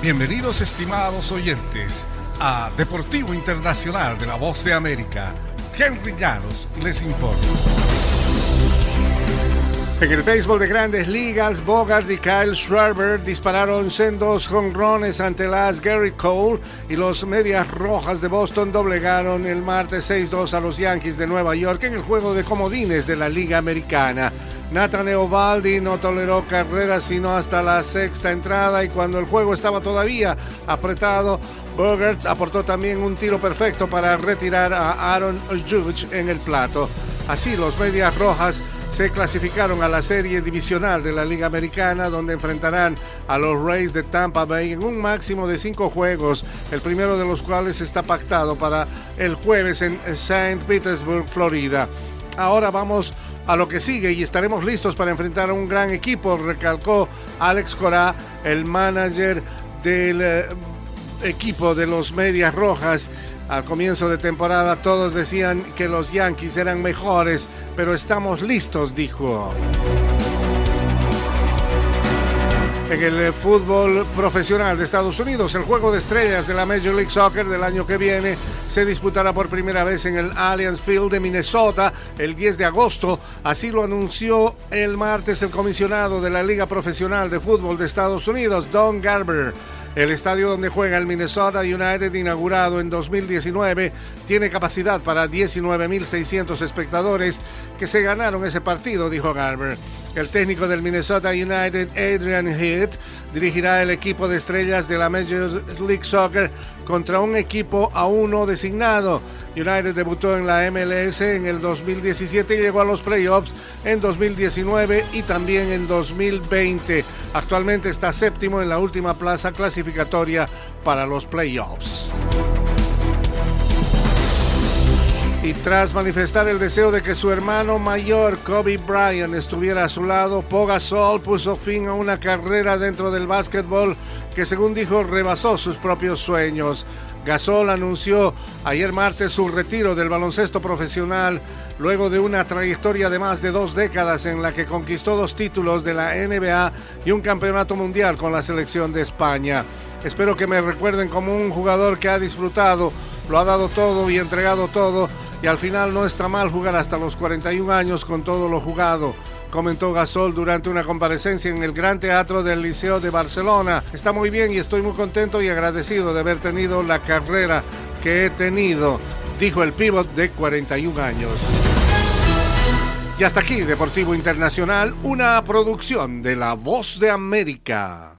Bienvenidos estimados oyentes a Deportivo Internacional de la Voz de América. Henry Llanos les informa. En el béisbol de grandes ligas, Bogart y Kyle Schwarber dispararon sendos jonrones ante las Gary Cole y los Medias Rojas de Boston doblegaron el martes 6-2 a los Yankees de Nueva York en el juego de comodines de la Liga Americana. Nathan Eovaldi no toleró carreras sino hasta la sexta entrada y cuando el juego estaba todavía apretado, Bogart aportó también un tiro perfecto para retirar a Aaron Judge en el plato. Así los Medias Rojas se clasificaron a la serie divisional de la Liga Americana, donde enfrentarán a los Rays de Tampa Bay en un máximo de cinco juegos, el primero de los cuales está pactado para el jueves en St. Petersburg, Florida. Ahora vamos a lo que sigue y estaremos listos para enfrentar a un gran equipo, recalcó Alex Cora, el manager del eh, equipo de los Medias Rojas. Al comienzo de temporada todos decían que los Yankees eran mejores, pero estamos listos, dijo. En el eh, fútbol profesional de Estados Unidos, el juego de estrellas de la Major League Soccer del año que viene se disputará por primera vez en el Allianz Field de Minnesota el 10 de agosto. Así lo anunció el martes el comisionado de la Liga Profesional de Fútbol de Estados Unidos, Don Garber. El estadio donde juega el Minnesota United, inaugurado en 2019, tiene capacidad para 19.600 espectadores que se ganaron ese partido, dijo Garber. El técnico del Minnesota United, Adrian Heath, dirigirá el equipo de estrellas de la Major League Soccer contra un equipo aún no designado. United debutó en la MLS en el 2017 y llegó a los playoffs en 2019 y también en 2020. Actualmente está séptimo en la última plaza clasificatoria para los playoffs. Y tras manifestar el deseo de que su hermano mayor, Kobe Bryant, estuviera a su lado, Pogasol puso fin a una carrera dentro del básquetbol que, según dijo, rebasó sus propios sueños. Gasol anunció ayer martes su retiro del baloncesto profesional luego de una trayectoria de más de dos décadas en la que conquistó dos títulos de la NBA y un campeonato mundial con la selección de España. Espero que me recuerden como un jugador que ha disfrutado, lo ha dado todo y entregado todo y al final no está mal jugar hasta los 41 años con todo lo jugado comentó Gasol durante una comparecencia en el Gran Teatro del Liceo de Barcelona. Está muy bien y estoy muy contento y agradecido de haber tenido la carrera que he tenido, dijo el pívot de 41 años. Y hasta aquí, Deportivo Internacional, una producción de La Voz de América.